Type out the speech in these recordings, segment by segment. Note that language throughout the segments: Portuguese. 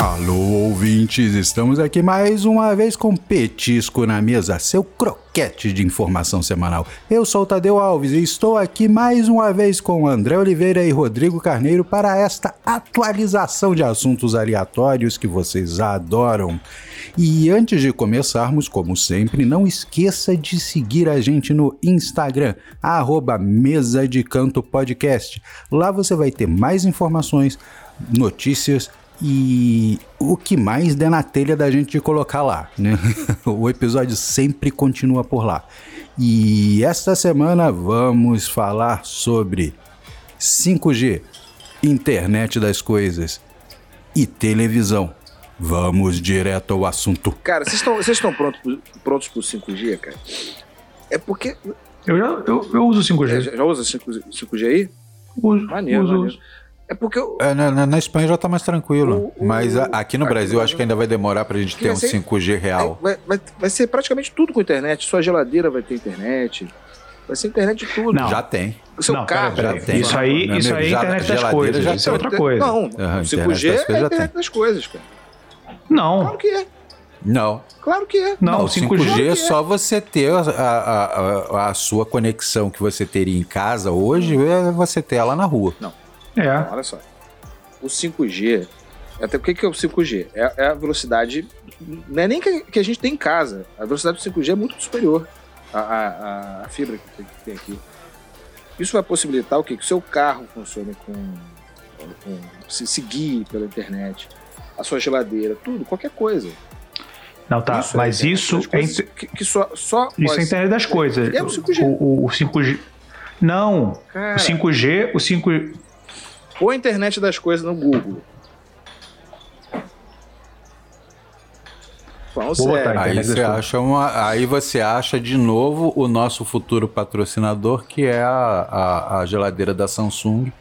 Alô, ouvintes, estamos aqui mais uma vez com Petisco na Mesa, seu croquete de informação semanal. Eu sou o Tadeu Alves e estou aqui mais uma vez com André Oliveira e Rodrigo Carneiro para esta atualização de assuntos aleatórios que vocês adoram. E antes de começarmos, como sempre, não esqueça de seguir a gente no Instagram, arroba Mesa de Canto Podcast. Lá você vai ter mais informações, notícias e o que mais der na telha da gente de colocar lá, né? o episódio sempre continua por lá. E esta semana vamos falar sobre 5G, internet das coisas e televisão. Vamos direto ao assunto. Cara, vocês estão prontos pro- prontos pro 5G, cara? É porque Eu, já, eu, eu uso 5G. é, já, já usa 5, 5G aí? uso, Maneiro, uso, maneiro. uso. É porque eu, É, na, na- na Espanha já tá mais tranquilo, O- o- mas a- aqui no aqui Brasil no acho que ainda vai demorar pra gente Que ter um vai ser- 5G real. vai, vai, vai ser praticamente tudo com internet. Sua geladeira vai ter internet. Vai ser internet de tudo. Não. Já tem. O seu Não, carro. já tem. Isso aí, Meu isso amigo, aí é já- internet das coisas. já Isso é outra coisa. Não, internet 5G das é internet tem. das coisas, cara. Não, Claro que é. Não. Claro que é. não, Não, o 5G. 5G é é. só você ter a, a, a, a sua conexão que você teria em casa hoje, é você ter ela na rua. É. Olha só. O 5G. Até o que é o 5G? É, é a velocidade. Não é nem que, que a gente tem em casa. A velocidade do 5G é muito superior à, à, à- fibra que tem, que tem aqui. Isso vai possibilitar o quê? Que o seu carro funcione com. com se seguir pela internet. A sua geladeira, tudo, qualquer coisa. Não, tá. Isso mas é isso é, coisas inte- que, que só, só isso é internet das coisas. É o 5G. O, o- o 5G. Não, Cara, o 5G, o 5G. Põe a internet das coisas no Google. Sério. aí. Você, acha uma, aí você acha de novo o nosso futuro patrocinador, que é a, a, a geladeira da Samsung,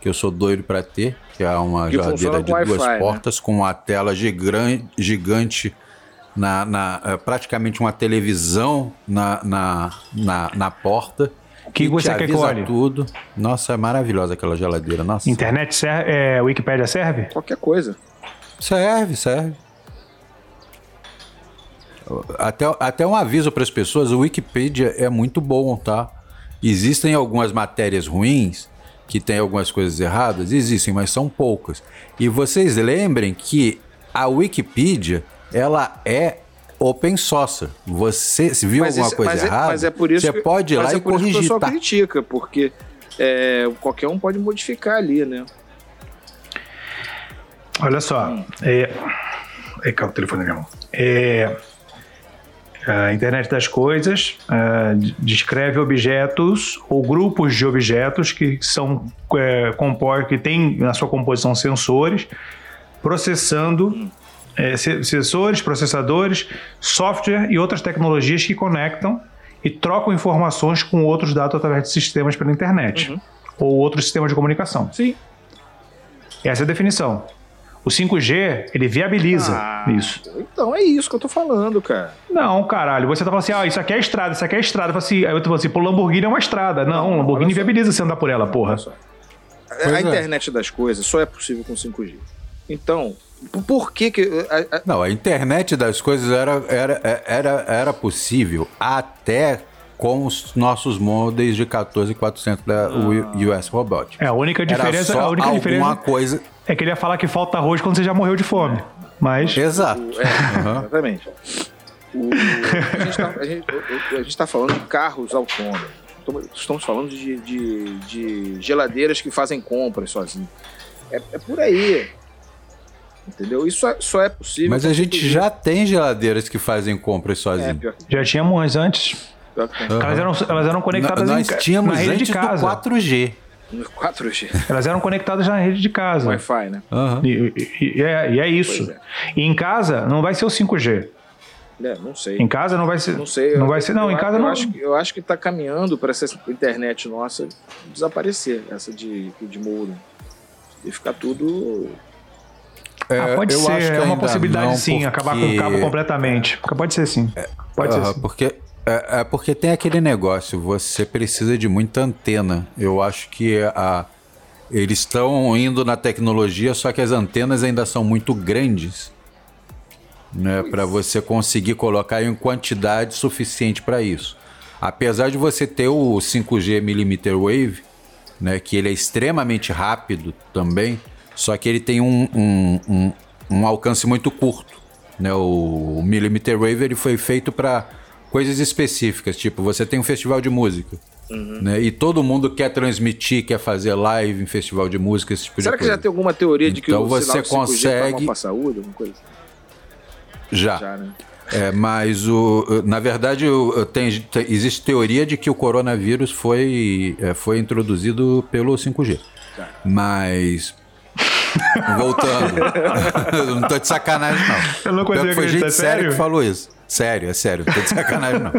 que eu sou doido pra ter, que é uma Que geladeira de duas né? portas com uma tela gigante, gigante na, na- é, praticamente uma televisão na, na, na, na porta. O que e você te quer que avisa olhe? tudo. Nossa, é maravilhosa aquela geladeira. Nossa. Internet serve. É, Wikipédia serve? Qualquer coisa. Serve, serve. Até, até um aviso para as pessoas: o Wikipedia é muito bom, tá? Existem algumas matérias ruins que tem algumas coisas erradas, existem, mas são poucas. E vocês lembrem que a Wikipedia ela é open source. Você se viu alguma isso- coisa mas é- errada, mas é por isso você que- pode ir mas lá é e por isso que o corrigir. pessoal Tá? critica, porque é, qualquer um pode modificar ali, né? Olha só. É. É, calma, o telefone na mão. É. A internet das coisas é, d- descreve objetos ou grupos de objetos que são é, compor, que tem na sua composição sensores, processando é, se- sensores, processadores, software e outras tecnologias que conectam e trocam informações com outros dados através de sistemas pela internet Uhum. ou outros sistemas de comunicação. Sim. Essa é a definição. O 5G, ele viabiliza Ah, isso. Então é isso que eu tô falando, cara. Não, caralho, você tá falando assim, ah, isso aqui é estrada, isso aqui é estrada. Eu falo assim, aí eu tô falando assim, pô, Lamborghini é uma estrada. Não, Não, Lamborghini viabiliza você andar por ela, porra. Só. A, a é. internet das coisas só é possível com 5G. Então, por- que que... a- a- Não, a internet das coisas era, era, era, era possível até com os nossos modems de 14400 da US Robot. É, a única diferença, era só a única alguma diferença coisa. é que ele ia falar que falta arroz quando você já morreu de fome. Mas Exato. É, exatamente. O- a, gente tá, gente tá falando de carros autônomos. Estamos- Estamos falando de, de- de geladeiras que fazem compras sozinho. É, é por aí. Entendeu? Isso só, só é possível. Mas a gente 5G. já tem geladeiras que fazem compras É, sozinho. pior, já tínhamos antes. Aham. Elas, eram, elas eram conectadas Nós em, tínhamos na rede antes de casa. 4G. No 4G. Elas eram conectadas na rede de casa. Wi-Fi, né? Aham. E, e- e é, e é isso. É. E em casa não vai ser o 5G. É, não sei. Em casa não vai ser. Não sei. Não eu- vai ser. Não, eu em casa eu não. Acho, que- eu acho que tá caminhando para essa internet nossa desaparecer. Essa de, de muro. E ficar tudo. Ah, pode eu acho ser, que é uma possibilidade não, sim, acabar com o porque- cabo completamente. Pode ser sim. Pode ser sim. porque é, é porque tem aquele negócio, você precisa de muita antena. Eu acho que a eles estão indo na tecnologia, só que as antenas ainda são muito grandes, né, para você conseguir colocar em quantidade suficiente para isso. Apesar de você ter o 5G millimeter wave, né, que ele é extremamente rápido também, só que ele tem um, um, um, um alcance muito curto. Né? O, millimeter wave ele foi feito para coisas específicas, tipo você tem um festival de música. Uhum. Né? E todo mundo quer transmitir, quer fazer live em festival de música, esse tipo Será de coisa. que já tem alguma teoria de que então o você consegue para saúde, alguma coisa? Já. já né? É, mas o, na verdade tem, tem, existe teoria de que o coronavírus foi, é, foi introduzido pelo 5G. Tá. Mas voltando, não tô de sacanagem não. Eu não consigo Foi gente sério que falou isso. Sério, é sério, não tô de sacanagem não.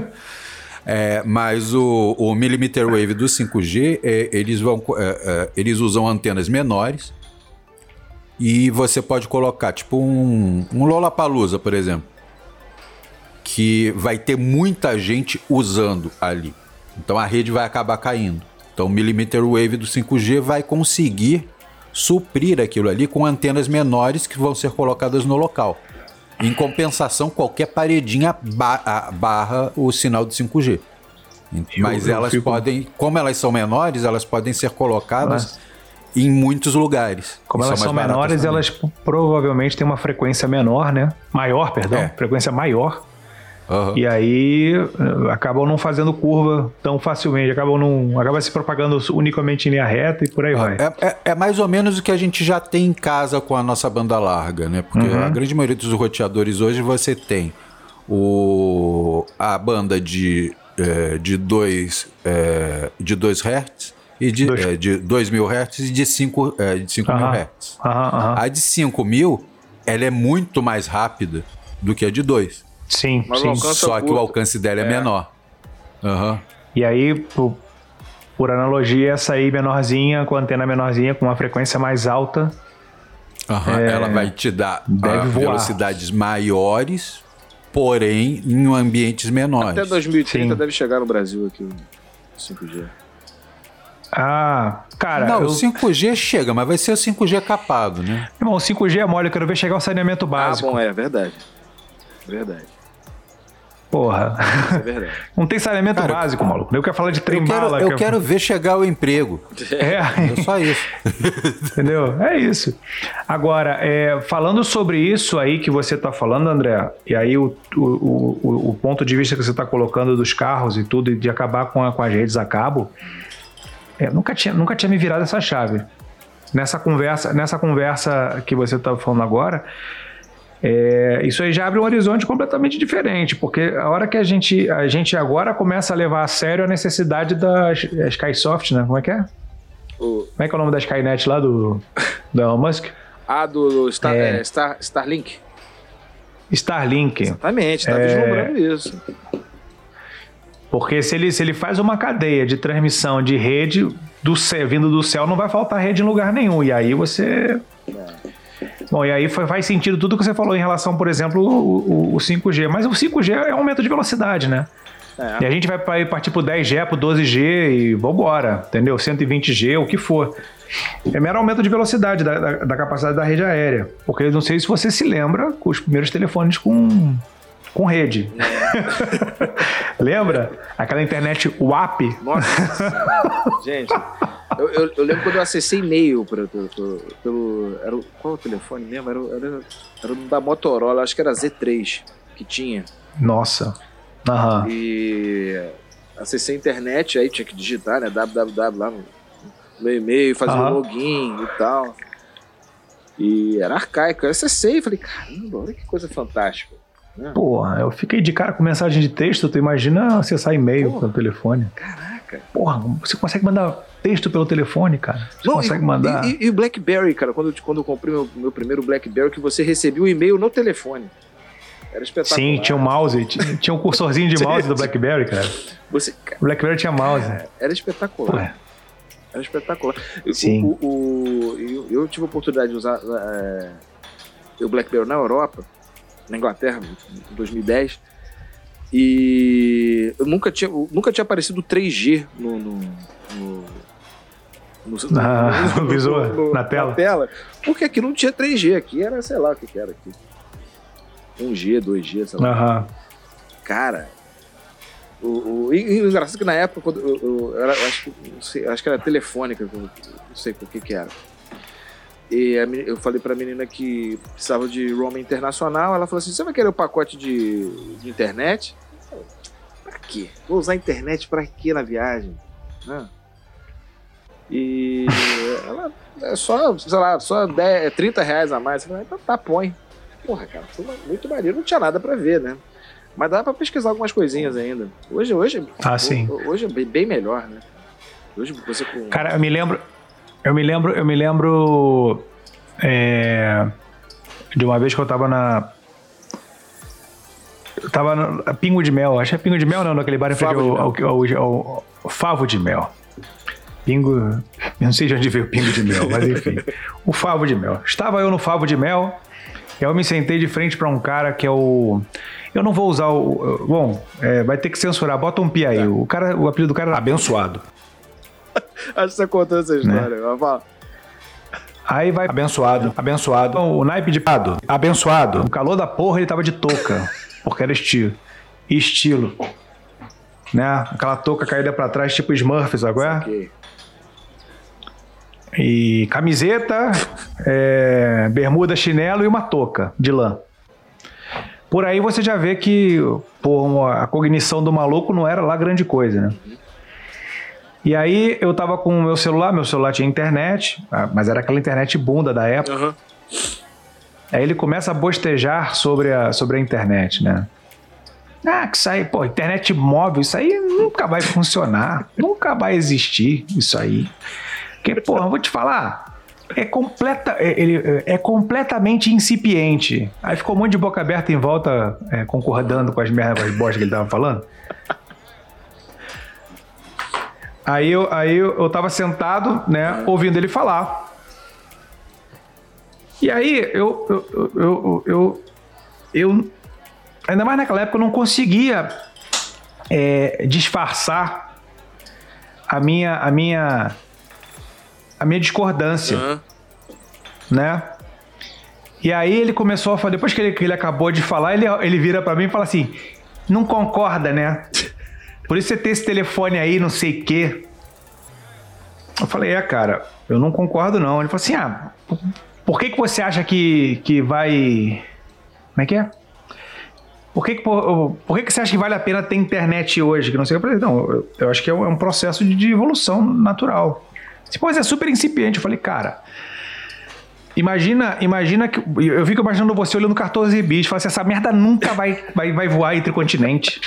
É, mas o, o millimeter wave do 5G, é, eles, vão, é, é, eles usam antenas menores e você pode colocar tipo um, um Lollapalooza, por exemplo que vai ter muita gente usando ali. Então a rede vai acabar caindo. Então o millimeter wave do 5G vai conseguir suprir aquilo ali com antenas menores que vão ser colocadas no local. Em compensação, qualquer paredinha barra o sinal de 5G. Mas eu, eu elas fico... podem, como elas são menores, elas podem ser colocadas Mas... em muitos lugares. Como elas são, são menores, também. elas provavelmente têm uma frequência menor, né? Maior, perdão, é. frequência maior. Uhum. E aí eh, acabam não fazendo curva tão facilmente, acabam não. acaba se propagando unicamente em linha reta e por aí vai. É, é, é, mais ou menos o que a gente já tem em casa com a nossa banda larga, né? Porque uhum. a grande maioria dos roteadores hoje você tem o, a banda de 2 é, de dois, é, de dois Hz e de, dois. É, de 2 mil Hz e de 5 é, de cinco mil Hz. A de 5 mil ela é muito mais rápida do que a de 2. Sim, Mas sim. Só que o alcance dela é, é. menor. Uhum. E aí, por, por, analogia, essa aí menorzinha, com a antena menorzinha, com uma frequência mais alta. Uhum. É, ela vai te dar uh, velocidades maiores, porém em ambientes menores. Até 2030 sim. deve chegar no Brasil aqui o 5G. Ah, cara. Não, eu... o 5G chega, mas vai ser o 5G capado, né? Irmão, o 5G é mole, eu quero ver chegar o saneamento básico. Ah, bom, é verdade. Verdade. Porra. É verdade. Não tem saneamento Cara, básico, maluco. Eu quero falar de trem eu quero, bala. Eu quero ver chegar o emprego. É. é só isso. Entendeu? É isso. Agora, é, falando sobre isso aí que você está falando, André, e aí o, o, o, o, ponto de vista que você está colocando dos carros e tudo, e de acabar com, a, com as redes a cabo, é, nunca, tinha, nunca tinha me virado essa chave. Nessa conversa, nessa conversa que você está falando agora, é, isso aí já abre um horizonte completamente diferente, porque a hora que a gente, a gente agora começa a levar a sério a necessidade da Skysoft, né? Como é que é? O... Como é que é o nome da Skynet lá do, do Elon Musk? Ah, do Star, é... É, Star, Starlink. Starlink. Exatamente, está é... vislumbrando isso. Porque se ele, se ele faz uma cadeia de transmissão de rede do céu, vindo do céu, não vai faltar rede em lugar nenhum. E aí você. É. Bom, e aí faz sentido tudo que você falou em relação, por exemplo, o, o, o 5G. Mas o 5G é um aumento de velocidade, né? É. E a gente vai partir pro 10G, pro 12G e vambora, entendeu? 120G, o que for. É mero aumento de velocidade da, da, da capacidade da rede aérea. Porque eu não sei se você se lembra com os primeiros telefones com com rede. Lembra? Aquela internet WAP? Nossa, gente. Eu, eu, eu, lembro quando eu acessei e-mail pra, pelo. Era o, qual o telefone mesmo? Era, era, era da Motorola, acho que era Z3 que tinha. Nossa. Aham. E acessei a internet, aí tinha que digitar, né? www lá no, no e-mail, fazer o um login e tal. E era arcaico. Eu acessei e falei, caramba, olha que coisa fantástica. Né? Porra, eu fiquei de cara com mensagem de texto, tu imagina acessar e-mail pelo telefone. Caraca. Porra, você consegue mandar texto pelo telefone, cara. Você Não, consegue e, mandar. E, e, o Blackberry, cara, quando, quando eu comprei meu, meu primeiro Blackberry, que você recebia o um e-mail no telefone. Era espetacular. Sim, tinha um mouse, tinha um cursorzinho de mouse do Blackberry, cara. Você, cara, o Blackberry tinha mouse. Era espetacular. Era espetacular. Sim. O, o, eu, eu, tive a oportunidade de usar é, o Blackberry na Europa na Inglaterra, em 2010. E eu nunca tinha, nunca tinha aparecido 3G no, no, no, No, no, ah, no, visor, no, na tela. Na tela. Porque aqui não tinha 3G, aqui era, sei lá o que, que era aqui. 1G, 2G, sei lá. Uhum. Cara, o, o, e, o engraçado é que na época, quando eu, eu, eu, eu acho, que, sei, acho que era telefônica, não sei o que que era. E a, eu falei pra menina que precisava de roaming internacional. Ela falou assim: Você vai querer o um pacote de, de internet? Pra quê? Vou usar a internet pra quê na viagem? Né? E ela é só, sei lá, só 10, 30 reais a mais. Falei, então tá, põe. Porra, cara, foi muito maneiro. Não tinha nada pra ver, né? Mas dá pra pesquisar algumas coisinhas ainda. Hoje, hoje, ah, sim. hoje é bem melhor, né? Hoje você com... Cara, eu me lembro. Eu me lembro, eu me lembro é, de uma vez que eu tava na. Eu tava no Pingo de Mel, acho que é Pingo de Mel não, naquele bar em frente ao, ao, ao, ao, Favo de Mel. Pingo. Eu não sei de onde veio o Pingo de Mel, mas enfim. o Favo de Mel. Estava eu no Favo de Mel, eu me sentei de frente para um cara que é o. Eu não vou usar o. Bom, é, vai ter que censurar, bota um pi aí. O, cara, o apelido do cara era Abençoado. Acho que você contou essa história. Né? Aí vai abençoado, abençoado. O naipe de pado, abençoado. O calor da porra ele tava de touca, porque era estilo. Estilo. Né? Aquela touca caída para trás, tipo Smurfs, agora. E camiseta, é, bermuda, chinelo e uma touca de lã. Por aí você já vê que pô, a cognição do maluco não era lá grande coisa, né? E aí eu tava com o meu celular, meu celular tinha internet, ah, mas era aquela internet bunda da época. Uhum. Aí ele começa a bostejar sobre a, sobre a internet, né? Ah, que isso aí, pô, internet móvel, isso aí nunca vai funcionar, nunca vai existir isso aí. Porque, pô, eu vou te falar, é, completa, é, ele, é completamente incipiente. Aí ficou um monte de boca aberta em volta, é, concordando com as merdas, com as bostas que ele tava falando. Aí eu, aí eu, tava sentado, né, ouvindo ele falar. E aí eu, eu, eu, eu, eu ainda mais naquela época, eu não conseguia é, disfarçar a minha, a minha, a minha discordância, uhum. né? E aí ele começou a falar, depois que ele, que ele acabou de falar, ele, ele vira para mim e fala assim: não concorda, né? Por isso você tem esse telefone aí, não sei o quê. Eu falei, é, cara, eu não concordo não. Ele falou assim, ah, por que, que você acha que, que vai... Como é que é? Por que, que, por, por que, que você acha que vale a pena ter internet hoje? Que não sei. Eu falei, não, eu, eu acho que é um, é um processo de, de, evolução natural. Depois é super incipiente. Eu falei, cara, Imagina, imagina que. Eu fico imaginando você olhando 14 bits e falando assim: essa merda nunca vai, vai, vai voar entre continente.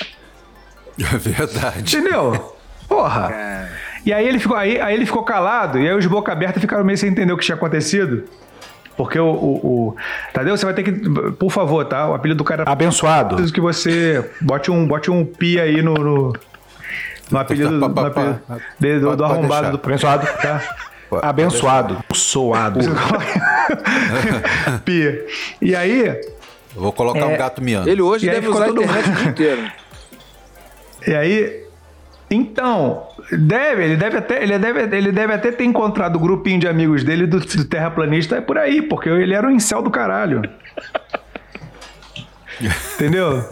É verdade. Entendeu? Porra. É. E aí ele ficou, aí, aí ele ficou calado, e aí os boca aberta ficaram meio sem entender o que tinha acontecido. Porque o, o, o, Tadeu, você vai ter que. Por favor, tá? O apelido do cara. Abençoado. Preciso que você bote um, bote um pi aí no. no, no apelido, no apelido do, do arrombado do abençoado, tá? Abençoado. Soado. Pia. E aí. Vou colocar é, um gato miando. Ele hoje deve usar a internet o dia inteiro. E aí. Então, deve, ele deve até, ele deve, ele deve até ter encontrado o grupinho de amigos dele do, do terraplanista é por aí, porque ele era um incel do caralho. Entendeu?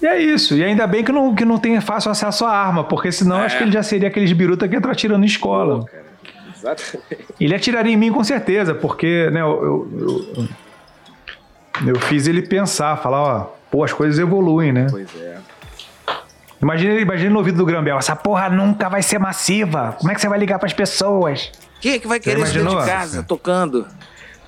E é isso. E ainda bem que não, que não tem fácil acesso à arma, porque senão é. acho que ele já seria aqueles biruta que entra atirando em escola. Pô, Exatamente. Ele atiraria em mim com certeza, porque né, eu, eu, eu, eu fiz ele pensar, falar, ó, pô, as coisas evoluem, né? Pois é. Imagina, imagina no ouvido do Grambel, essa porra nunca vai ser massiva. Como é que você vai ligar para as pessoas? Quem é que vai querer dentro de casa, tocando?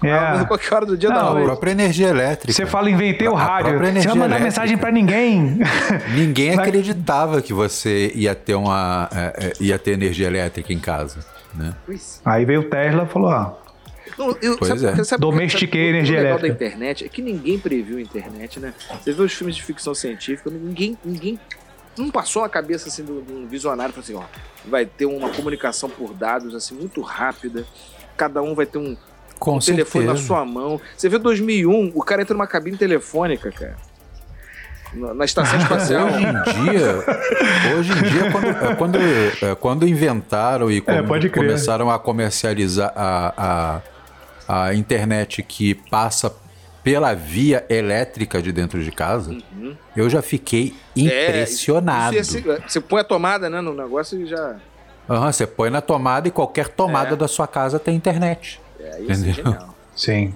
É. A qualquer hora do dia não, da noite. A própria energia elétrica. Você fala, inventei o rádio. Você vai mandar elétrica. mensagem para ninguém. Ninguém acreditava que você ia ter uma é, é, ia ter energia elétrica em casa, né? Aí veio o Tesla e falou, ah, não, eu, pois sabe, é. sabe, Domestiquei sabe, energia elétrica. da internet é que ninguém previu a internet, né? Você vê os filmes de ficção científica, ninguém, ninguém não passou a cabeça assim do, do visionário, assim, ó, vai ter uma comunicação por dados assim muito rápida, cada um vai ter um, Com um telefone na sua mão. Você vê 2001, o cara entra numa cabine telefônica, cara. na estação espacial. Hoje em dia, hoje em dia quando, é, quando, é, quando inventaram e É, começaram a comercializar a, a, a internet que passa pela via elétrica de dentro de casa, eu já fiquei impressionado. É, isso ia ser- você põe a tomada né, no negócio e já. Aham, você põe na tomada e qualquer tomada É. da sua casa tem internet. É, Entendeu? genial. Sim.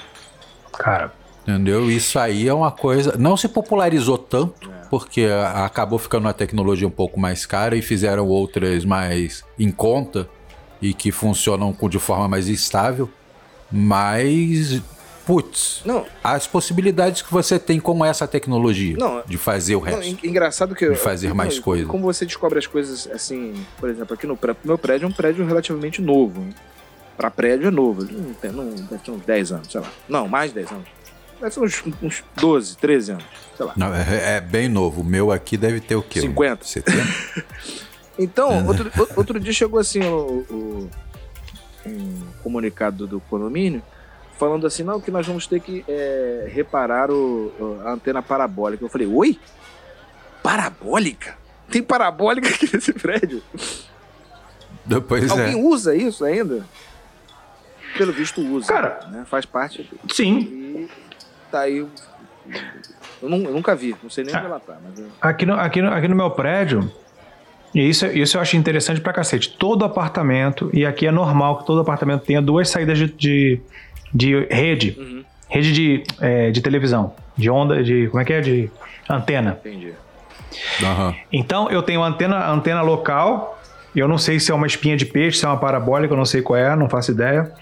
Cara, Entendeu? Isso aí é uma coisa. Não se popularizou tanto, É. porque acabou ficando uma tecnologia um pouco mais cara e fizeram outras mais em conta e que funcionam de forma mais estável. Mas, putz, Não, as possibilidades que você tem com essa tecnologia Não, de fazer o Não, resto. en- engraçado que. De fazer não, mais coisas. Como você descobre as coisas assim, por exemplo, aqui no meu prédio é um prédio relativamente novo. Pra prédio é novo. Não tem, não, deve ter uns 10 anos, sei lá. Não, mais de 10 anos. Deve ser uns, uns 12, 13 anos, sei lá. Não, é, é bem novo. O meu aqui deve ter o quê? 50. 70? Então, outro, o- outro dia chegou assim o, o- um comunicado do condomínio falando assim, não, que nós vamos ter que é, reparar o, o- a antena parabólica. Eu falei, oi? Parabólica? Tem parabólica aqui nesse prédio? Pois Alguém é. usa isso ainda? Pelo visto usa. Cara. né? Faz parte. sim. E tá aí. Eu, nu- eu nunca vi, não sei nem relatar, mas eu- Aqui no, aqui no, aqui no meu prédio, e isso, isso eu acho interessante pra cacete. Todo apartamento, e aqui é normal que todo apartamento tenha duas saídas de, de, de rede. Uhum. Rede de, é, de televisão. De onda, de. Como é que é? De antena. entendi. Aham. Então eu tenho antena, antena local. Eu não sei se é uma espinha de peixe, se é uma parabólica, eu não sei qual é, não faço ideia.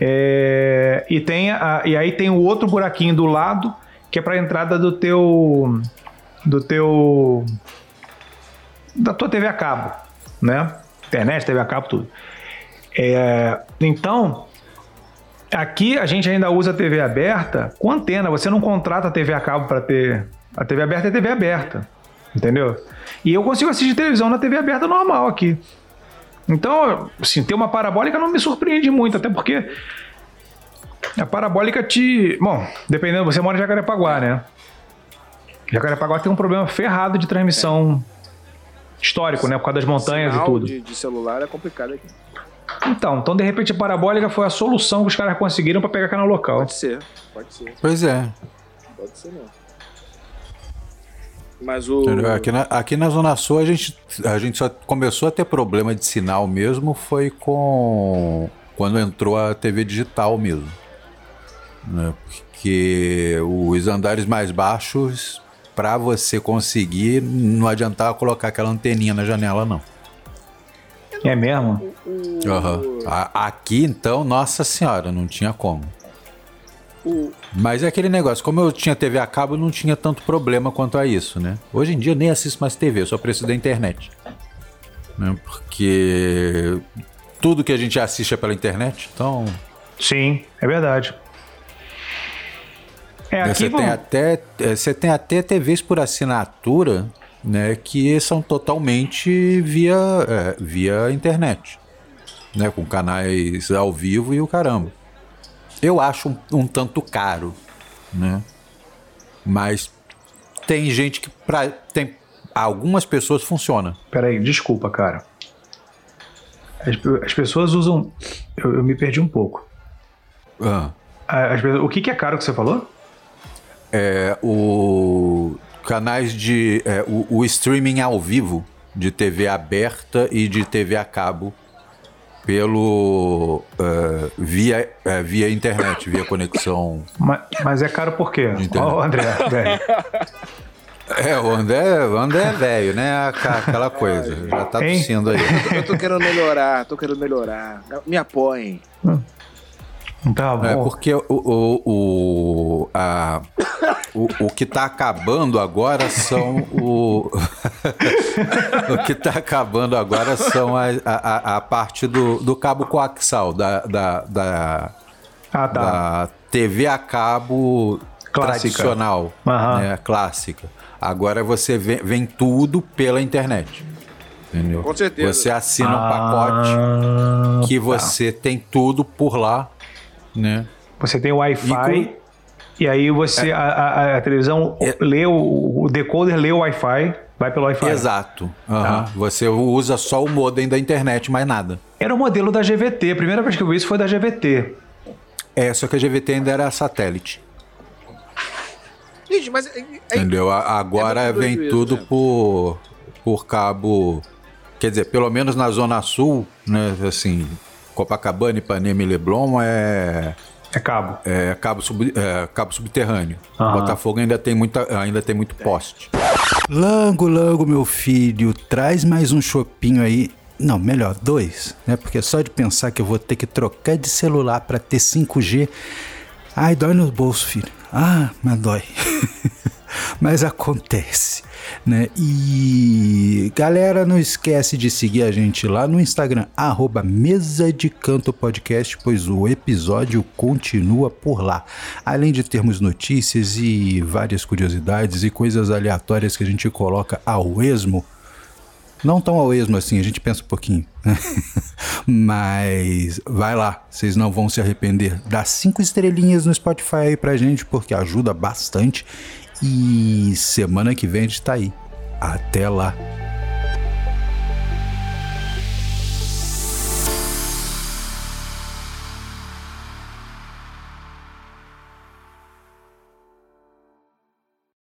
É, e, tem a- e aí tem o outro buraquinho do lado que é para entrada do teu do teu da tua TV a cabo, né? Internet, TV a cabo, tudo. É, então aqui a gente ainda usa TV aberta com antena. Você não contrata TV a cabo para ter a TV aberta é TV aberta, entendeu? E eu consigo assistir televisão na TV aberta normal aqui. Então, assim, ter uma parabólica não me surpreende muito, até porque a parabólica te. Bom, dependendo, você mora em Jacarepaguá, né? Jacarepaguá tem um problema ferrado de transmissão histórico, né? Por causa das montanhas Sinal e tudo. De, de celular é complicado aqui. Então, então, de repente, a parabólica foi a solução que os caras conseguiram para pegar canal local. Pode ser, pode ser, Pois é. pode ser não. Mas o. Aqui na, aqui na Zona Sul a gente, a gente só começou a ter problema de sinal mesmo foi com quando entrou a TV digital mesmo. Né? Porque os andares mais baixos, para você conseguir, não adiantava colocar aquela anteninha na janela, não. É mesmo? A- Aqui, então, nossa senhora, não tinha como. O- Mas é aquele negócio, como eu tinha TV a cabo, não tinha tanto problema quanto a isso, né? Hoje em dia eu nem assisto mais TV, eu só preciso da internet. Né? Porque tudo que a gente assiste é pela internet, então Sim, é verdade. É, aqui você, vão... tem até, eh, você tem até TVs por assinatura né, que são totalmente via, eh, via internet. Né, com canais ao vivo e o caramba. Eu acho um, um tanto caro, né? Mas tem gente que pra, tem algumas pessoas funciona. Peraí, desculpa, cara. As, as pessoas usam. Eu, eu me perdi um pouco. Ah, As o que, que é caro que você falou? é, o canais de é, o, o streaming ao vivo de TV aberta e de TV a cabo pelo é, via é, via internet, via conexão. Mas, mas é caro por quê? Ó, o André, velho. É, o André, o André é velho, né? Aquela- Aquela coisa. Já tá Hein? tossindo aí. eu tô querendo melhorar, tô querendo melhorar. Me apoiem. Tá bom. É porque o, o, o, a, o, o que tá acabando agora são o. o que tá acabando agora são a, a, a parte do, do cabo coaxial, da, da, da, ah, tá. da TV a cabo Clássica. tradicional, Aham. né, clássica. Agora você vê, vem tudo pela internet. Entendeu? Com certeza. Você assina um pacote Ah, que tá. você tem tudo por lá, né? Você tem Wi-Fi. E aí você, a, a, a televisão É. lê o, o decoder lê o Wi-Fi, vai pelo Wi-Fi. Exato. Tá. Você usa só o modem da internet, mais nada. Era o modelo da GVT. A primeira vez que eu vi isso foi da GVT. É, só que a GVT ainda era satélite. Gente, mas. é- é- Entendeu? Agora É vem isso, tudo né? por, por cabo. Quer dizer, pelo menos na Zona Sul, né? Assim, Copacabana, Ipanema e Leblon é, É cabo. é cabo, sub- é cabo subterrâneo. Aham. Botafogo ainda tem, muita, ainda tem muito poste. Lango, Lango, meu filho, traz mais um chopinho aí. Não, melhor, dois, né? Porque só de pensar que eu vou ter que trocar de celular para ter 5G. Ai, dói no bolso, filho. Ah, mas dói. mas acontece, né? E galera, não esquece de seguir a gente lá no Instagram, arroba Mesa de Canto Podcast, pois o episódio continua por lá. Além de termos notícias e várias curiosidades e coisas aleatórias que a gente coloca ao esmo, não tão ao esmo assim, a gente pensa um pouquinho. Mas vai lá, vocês não vão se arrepender. Dá cinco estrelinhas no Spotify aí pra gente, porque ajuda bastante. E semana que vem a gente tá aí. Até lá.